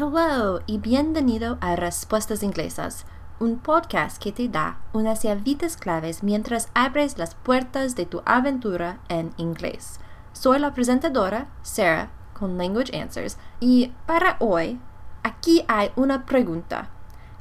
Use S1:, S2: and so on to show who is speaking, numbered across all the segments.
S1: Hello y bienvenido a Respuestas Inglesas, un podcast que te da unas llavitas claves mientras abres las puertas de tu aventura en inglés. Soy la presentadora, Sarah, con Language Answers, y para hoy, aquí hay una pregunta.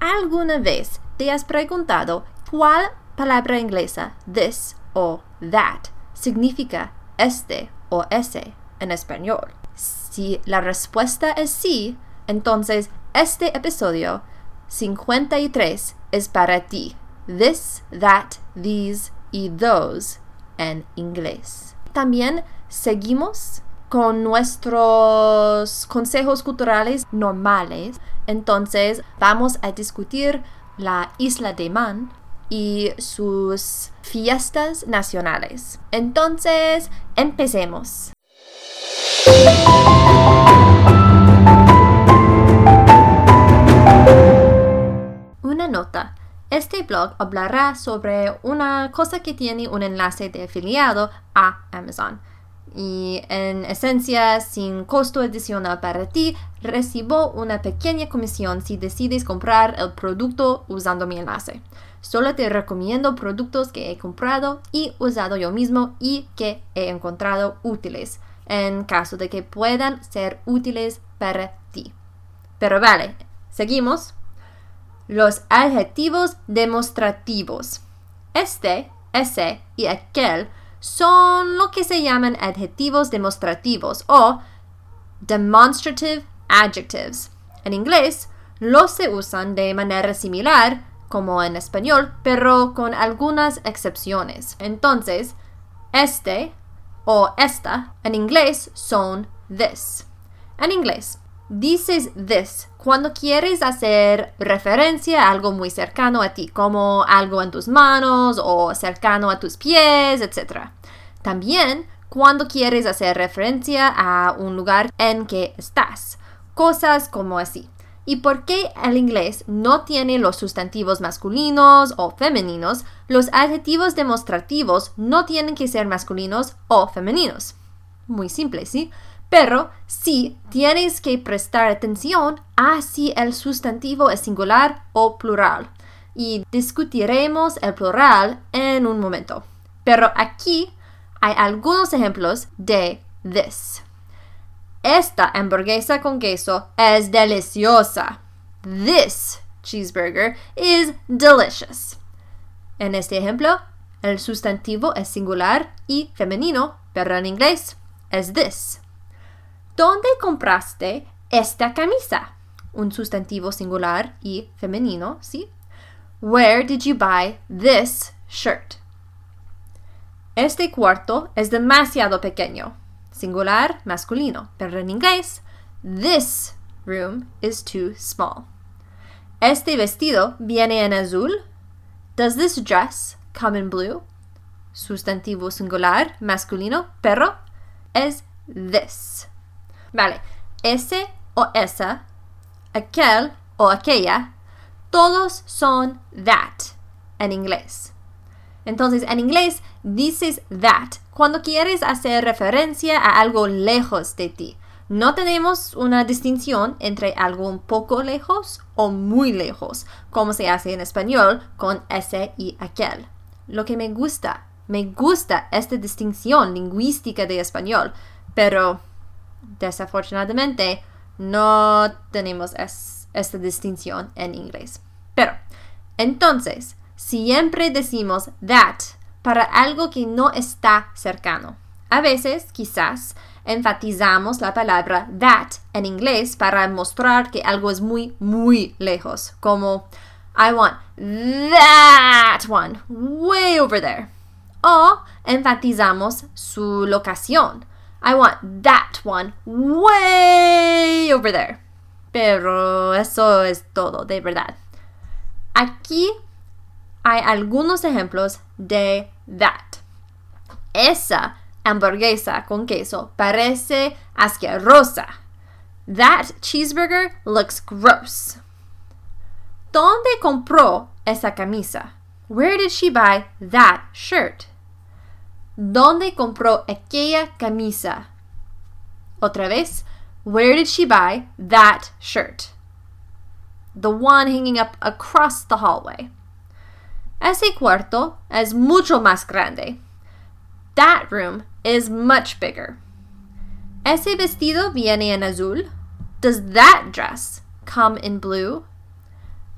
S1: ¿Alguna vez te has preguntado cuál palabra inglesa, this o that, significa este o ese en español? Si la respuesta es sí, entonces, este episodio 53 es para ti. This, that, these y those en inglés. También seguimos con nuestros consejos culturales normales. Entonces, vamos a discutir la isla de Man y sus fiestas nacionales. Entonces, empecemos. Nota. Este blog hablará sobre una cosa que tiene un enlace de afiliado a Amazon. Y en esencia, sin costo adicional para ti, recibo una pequeña comisión si decides comprar el producto usando mi enlace. Solo te recomiendo productos que he comprado y usado yo mismo y que he encontrado útiles, en caso de que puedan ser útiles para ti. Pero vale, seguimos. Los adjetivos demostrativos. Este, ese y aquel son lo que se llaman adjetivos demostrativos o demonstrative adjectives. En inglés, los se usan de manera similar como en español, pero con algunas excepciones. Entonces, este o esta en inglés son this. En inglés, dices this cuando quieres hacer referencia a algo muy cercano a ti, como algo en tus manos o cercano a tus pies, etc. También cuando quieres hacer referencia a un lugar en que estás, cosas como así. ¿Y por qué el inglés no tiene los sustantivos masculinos o femeninos? Los adjetivos demostrativos no tienen que ser masculinos o femeninos. Muy simple, ¿sí? Pero sí tienes que prestar atención a si el sustantivo es singular o plural. Y discutiremos el plural en un momento. Pero aquí hay algunos ejemplos de this. Esta hamburguesa con queso es deliciosa. This cheeseburger is delicious. En este ejemplo, el sustantivo es singular y femenino, pero en inglés es this. ¿Dónde compraste esta camisa? Un sustantivo singular y femenino, ¿sí? Where did you buy this shirt? Este cuarto es demasiado pequeño. Singular, masculino. Pero en inglés, this room is too small. Este vestido viene en azul. Does this dress come in blue? Sustantivo singular, masculino, pero es this. Vale, ese o esa, aquel o aquella, todos son that en inglés. Entonces, en inglés dices that cuando quieres hacer referencia a algo lejos de ti. No tenemos una distinción entre algo un poco lejos o muy lejos, como se hace en español con ese y aquel. Lo que me gusta, me gusta esta distinción lingüística de español, pero Desafortunadamente, no tenemos esta distinción en inglés. Pero, entonces, siempre decimos that para algo que no está cercano. A veces, quizás, enfatizamos la palabra that en inglés para mostrar que algo es muy, muy lejos, como I want that one way over there. O enfatizamos su locación. I want that one way over there. Pero eso es todo, de verdad. Aquí hay algunos ejemplos de that. Esa hamburguesa con queso parece asquerosa. That cheeseburger looks gross. ¿Dónde compró esa camisa? Where did she buy that shirt? ¿Dónde compró aquella camisa? Otra vez, Where did she buy that shirt? The one hanging up across the hallway. Ese cuarto es mucho más grande. That room is much bigger. Ese vestido viene en azul. Does that dress come in blue?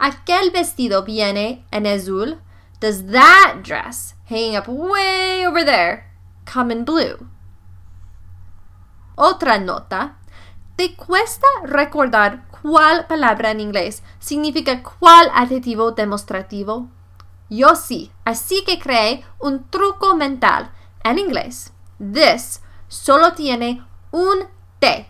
S1: Aquel vestido viene en azul. Does that dress hanging up way over there come in blue? Otra nota. ¿Te cuesta recordar cuál palabra en inglés significa cuál adjetivo demostrativo? Yo sí, así que creé un truco mental. En inglés, this solo tiene un T.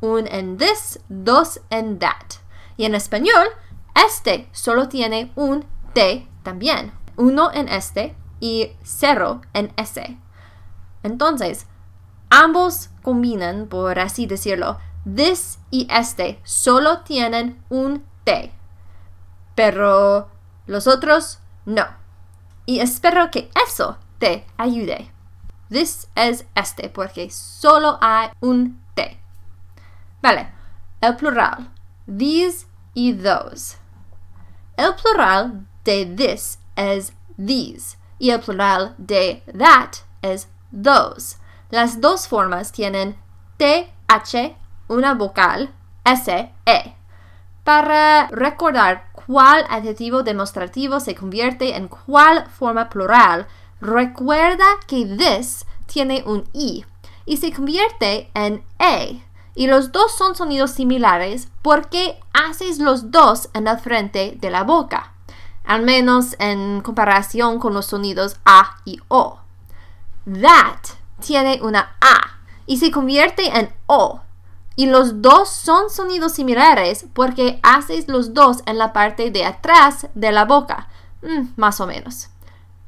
S1: Un en this, dos en that. Y en español, este solo tiene un T también. Uno en este y cero en ese. Entonces, ambos combinan, por así decirlo. This y este solo tienen un T. Pero los otros no. Y espero que eso te ayude. This es este porque solo hay un T. Vale, el plural. These y those. El plural de this es these y el plural de that es those. Las dos formas tienen TH, una vocal, S, E. Para recordar cuál adjetivo demostrativo se convierte en cuál forma plural, recuerda que this tiene un I y se convierte en E. Y los dos son sonidos similares porque haces los dos en la frente de la boca, al menos en comparación con los sonidos A y O. That tiene una A y se convierte en O y los dos son sonidos similares porque haces los dos en la parte de atrás de la boca, mm, más o menos.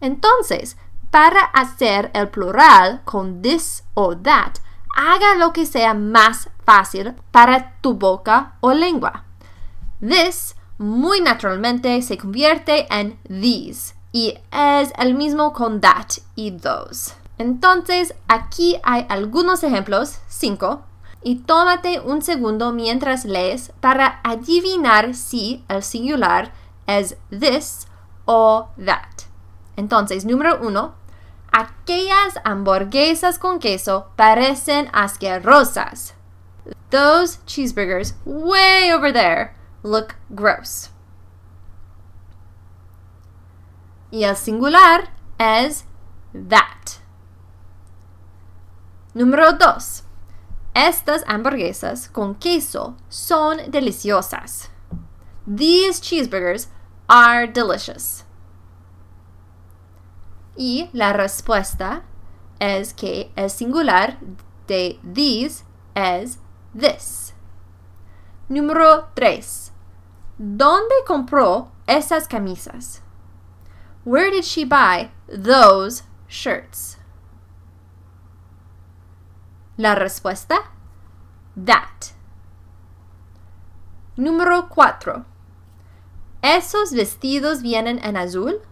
S1: Entonces, para hacer el plural con this o that, haga lo que sea más fácil para tu boca o lengua. This muy naturalmente se convierte en these y es el mismo con that y those. Entonces, aquí hay algunos ejemplos, cinco, y tómate un segundo mientras lees para adivinar si el singular es this o that. Entonces, número uno, aquellas hamburguesas con queso parecen asquerosas. Those cheeseburgers way over there look gross. Y el singular es that. Número dos. Estas hamburguesas con queso son deliciosas. These cheeseburgers are delicious. Y la respuesta es que el singular de these es this. Número 3. ¿Dónde compró esas camisas? Where did she buy those shirts? La respuesta, that. Número 4. ¿Esos vestidos vienen en azul?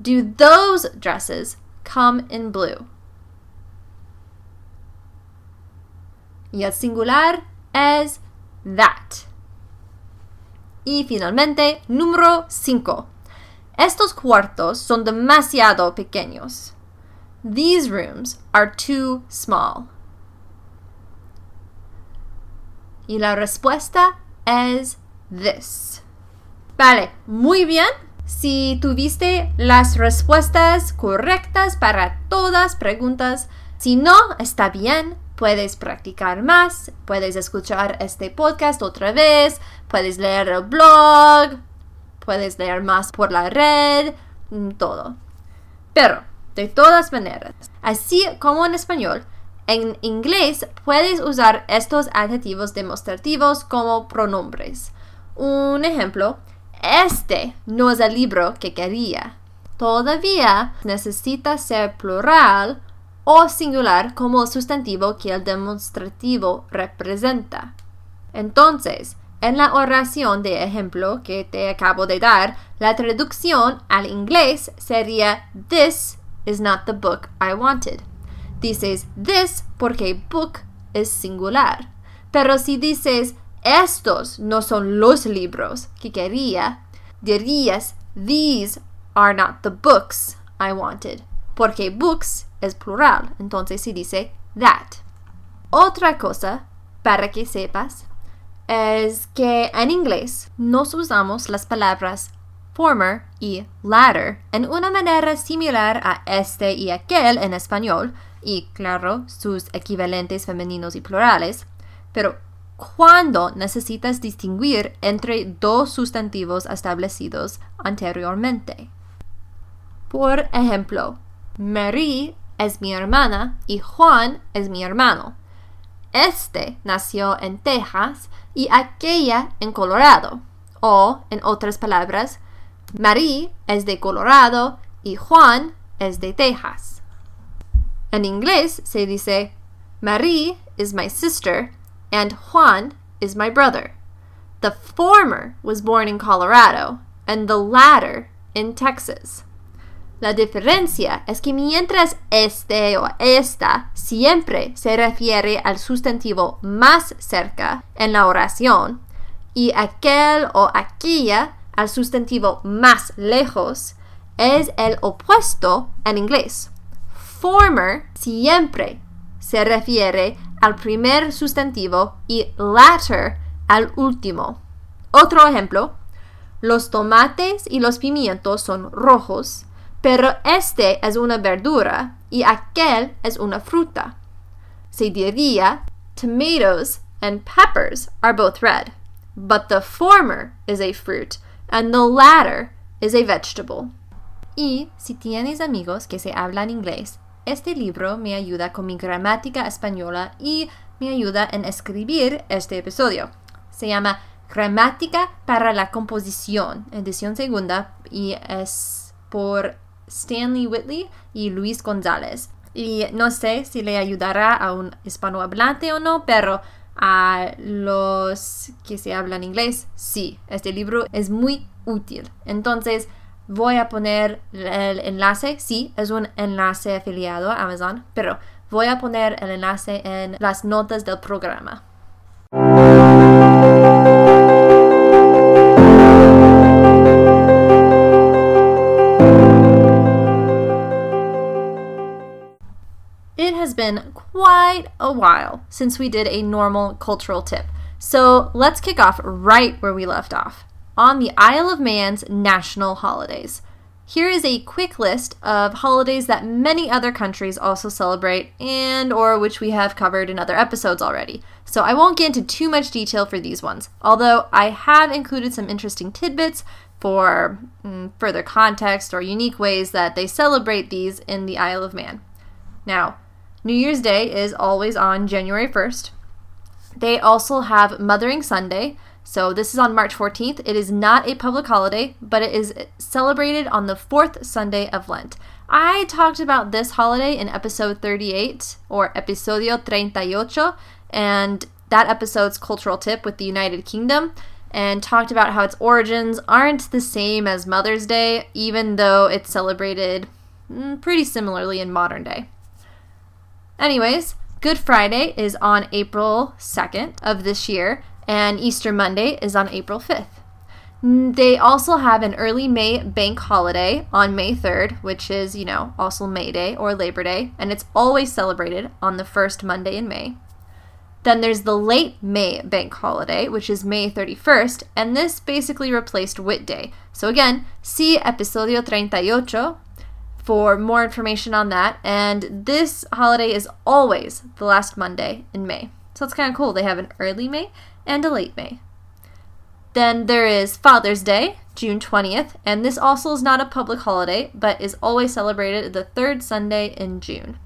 S1: Do those dresses come in blue? Y el singular es that. Y finalmente, número 5. Estos cuartos son demasiado pequeños. These rooms are too small. Y la respuesta es this. Vale, muy bien. Si tuviste las respuestas correctas para todas preguntas, si no, está bien. Puedes practicar más, puedes escuchar este podcast otra vez, puedes leer el blog, puedes leer más por la red, mm, todo. Pero de todas maneras, así como en español, en inglés puedes usar estos adjetivos demostrativos como pronombres. Un ejemplo, este no es el libro que quería. Todavía necesita ser plural o singular como el sustantivo que el demostrativo representa. Entonces, en la oración de ejemplo que te acabo de dar, la traducción al inglés sería This is not the book I wanted. Dices this porque book es singular. Pero si dices estos no son los libros que quería, dirías these are not the books I wanted. Porque books es plural, entonces se dice that. Otra cosa, para que sepas, es que en inglés nos usamos las palabras former y latter en una manera similar a este y aquel en español, y claro, sus equivalentes femeninos y plurales, pero cuando necesitas distinguir entre dos sustantivos establecidos anteriormente. Por ejemplo, Marie es mi hermana y Juan es mi hermano. Este nació en Texas y aquella en Colorado. O, en otras palabras, Marie es de Colorado y Juan es de Texas. En inglés se dice Marie is my sister and Juan is my brother. The former was born in Colorado and the latter in Texas. La diferencia es que mientras este o esta siempre se refiere al sustantivo más cerca en la oración y aquel o aquella al sustantivo más lejos, es el opuesto en inglés. Former siempre se refiere al primer sustantivo y latter al último. Otro ejemplo, los tomates y los pimientos son rojos pero este es una verdura y aquel es una fruta. Se diría, tomatoes and peppers are both red, but the former is a fruit and the latter is a vegetable. Y si tienes amigos que se hablan inglés, este libro me ayuda con mi gramática española y me ayuda en escribir este episodio. Se llama Gramática para la Composición, edición segunda, y es por Stanley Whitley y Luis González. Y no sé si le ayudará a un hispanohablante o no, pero a los que se hablan inglés, sí, este libro es muy útil. Entonces, voy a poner el enlace, sí, es un enlace afiliado a Amazon, pero voy a poner el enlace en las notas del programa. Quite a while since we did a normal cultural tip. So let's kick off right where we left off on the Isle of Man's national holidays. Here is a quick list of holidays that many other countries also celebrate and or which we have covered in other episodes already. So I won't get into too much detail for these ones, although I have included some interesting tidbits for mm, further context or unique ways that they celebrate these in the Isle of Man. Now, New Year's Day is always on January 1st. They also have Mothering Sunday. So this is on March 14th. It is not a public holiday, but it is celebrated on the fourth Sunday of Lent. I talked about this holiday in episode 38 or episodio 38 and that episode's cultural tip with the United Kingdom and talked about how its origins aren't the same as Mother's Day, even though it's celebrated mm, pretty similarly in modern day. Anyways, Good Friday is on April 2nd of this year, and Easter Monday is on April 5th. They also have an early May bank holiday on May 3rd, which is, you know, also May Day or Labor Day, and it's always celebrated on the first Monday in May. Then there's the late May bank holiday, which is May 31st, and this basically replaced Whit Day. So again, see episodio 38 for more information on that. And this holiday is always the last Monday in May. So it's kind of cool. They have an early May and a late May. Then there is Father's Day, June 20th, and this also is not a public holiday, but is always celebrated the third Sunday in June.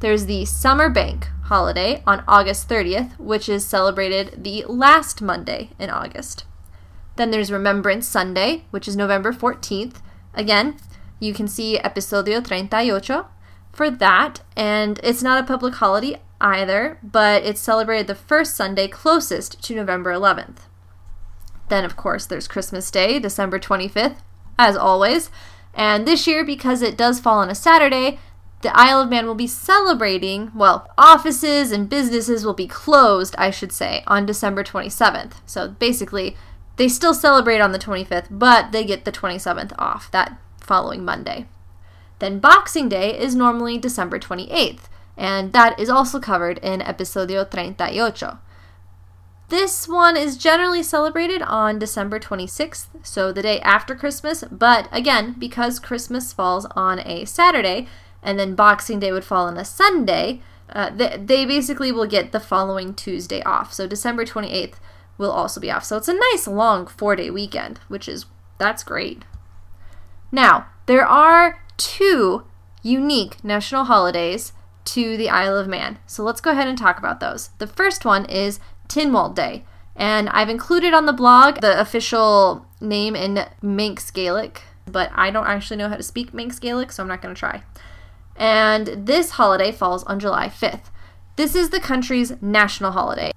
S1: There's the Summer Bank holiday on August 30th, which is celebrated the last Monday in August. Then there's Remembrance Sunday, which is November 14th. Again, you can see episodio 38 for that. And it's not a public holiday either, but it's celebrated the first Sunday closest to November 11th. Then, of course, there's Christmas Day, December 25th, as always. And this year, because it does fall on a Saturday, the Isle of Man will be celebrating, well, offices and businesses will be closed, I should say, on December 27th. So basically, they still celebrate on the 25th, but they get the 27th off that following Monday. Then Boxing Day is normally December 28th, and that is also covered in Episodio 38. This one is generally celebrated on December 26th, so the day after Christmas, but again, because Christmas falls on a Saturday, and then Boxing Day would fall on a Sunday, uh, they, they basically will get the following Tuesday off. So December 28th will also be off. So it's a nice long four day weekend, which is, that's great. Now, there are two unique national holidays to the Isle of Man. So let's go ahead and talk about those. The first one is Tynwald Day. And I've included on the blog the official name in Manx Gaelic, but I don't actually know how to speak Manx Gaelic, so I'm not going to try and this holiday falls on July 5th. This is the country's national holiday.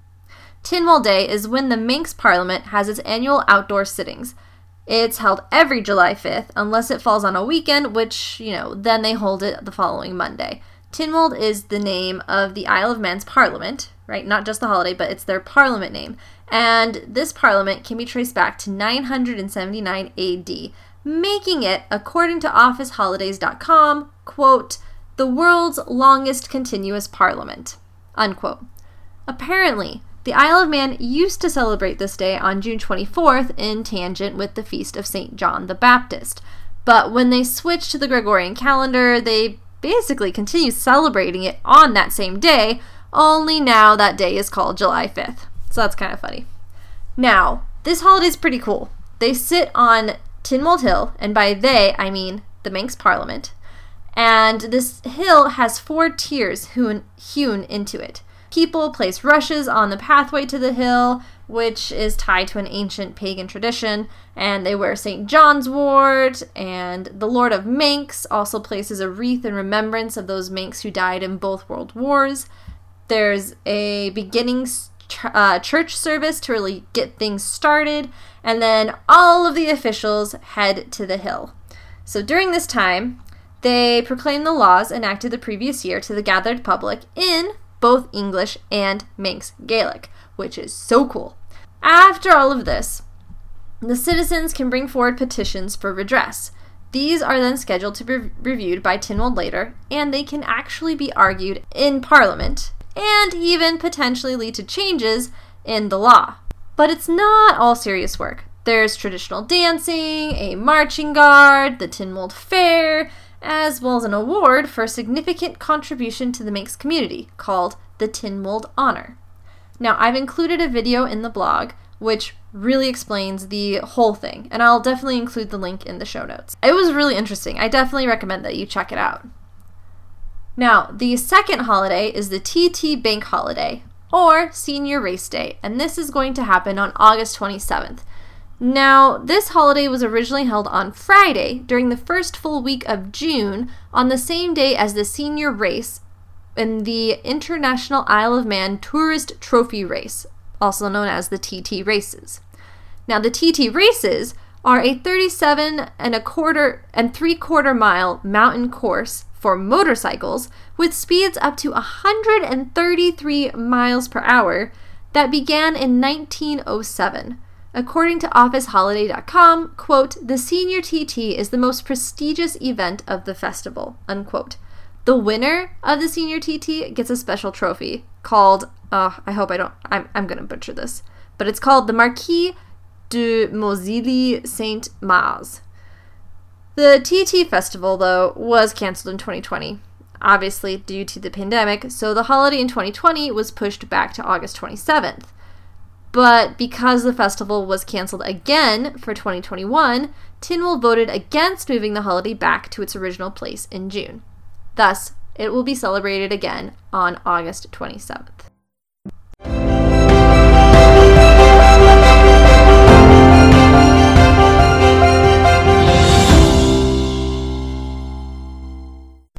S1: Tynwald Day is when the Manx Parliament has its annual outdoor sittings. It's held every July 5th, unless it falls on a weekend, which, you know, then they hold it the following Monday. Tynwald is the name of the Isle of Man's parliament, right? Not just the holiday, but it's their parliament name. And this parliament can be traced back to 979 AD, making it, according to officeholidays.com, quote, the world's longest continuous parliament. Unquote. Apparently, the Isle of Man used to celebrate this day on June 24th in tangent with the feast of St. John the Baptist. But when they switched to the Gregorian calendar, they basically continue celebrating it on that same day, only now that day is called July 5th. So that's kind of funny. Now, this holiday is pretty cool. They sit on Tynwald Hill, and by they, I mean the Manx Parliament, and this hill has four tiers hewn into it. People place rushes on the pathway to the hill, which is tied to an ancient pagan tradition, and they wear St. John's wort, and the Lord of Manx also places a wreath in remembrance of those Manx who died in both world wars. There's a beginning uh, church service to really get things started, and then all of the officials head to the hill. So during this time, they proclaimed the laws enacted the previous year to the gathered public in both English and Manx Gaelic, which is so cool. After all of this, the citizens can bring forward petitions for redress. These are then scheduled to be reviewed by Tynwald later, and they can actually be argued in Parliament and even potentially lead to changes in the law. But it's not all serious work. There's traditional dancing, a marching guard, the Tynwald Fair, as well as an award for a significant contribution to the Manx community called the Tin Mold Honor. Now, I've included a video in the blog which really explains the whole thing, and I'll definitely include the link in the show notes. It was really interesting. I definitely recommend that you check it out. Now, the second holiday is the TT Bank Holiday, or Senior Race Day, and this is going to happen on August 27th. Now, this holiday was originally held on Friday during the first full week of June, on the same day as the senior race in the International Isle of Man Tourist Trophy Race, also known as the TT Races. Now, the TT Races are a 37 and a quarter and three quarter mile mountain course for motorcycles with speeds up to 133 miles per hour that began in 1907. According to OfficeHoliday.com, quote, the Senior TT is the most prestigious event of the festival, unquote. The winner of the Senior TT gets a special trophy called, uh, I hope I don't, I'm, I'm going to butcher this, but it's called the Marquis de Mozilly Saint Mars. The TT festival, though, was canceled in 2020, obviously due to the pandemic, so the holiday in 2020 was pushed back to August 27th. But because the festival was canceled again for 2021, Tynwald voted against moving the holiday back to its original place in June. Thus, it will be celebrated again on August 27th.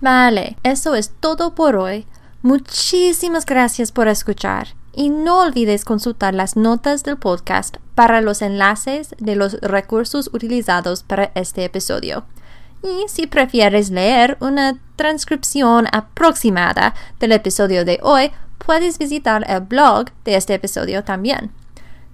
S1: Vale, eso es todo por hoy. Muchísimas gracias por escuchar y no olvides consultar las notas del podcast para los enlaces de los recursos utilizados para este episodio. Y si prefieres leer una transcripción aproximada del episodio de hoy, puedes visitar el blog de este episodio también.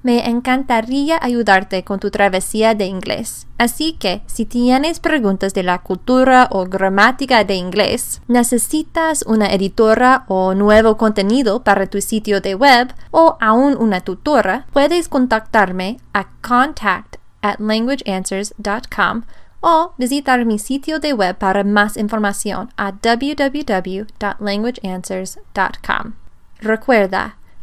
S1: Me encantaría ayudarte con tu travesía de inglés. Así que, si tienes preguntas de la cultura o gramática de inglés, necesitas una editora o nuevo contenido para tu sitio de web o aún una tutora, puedes contactarme a contact at languageanswers.com o visitar mi sitio de web para más información a www.languageanswers.com. Recuerda,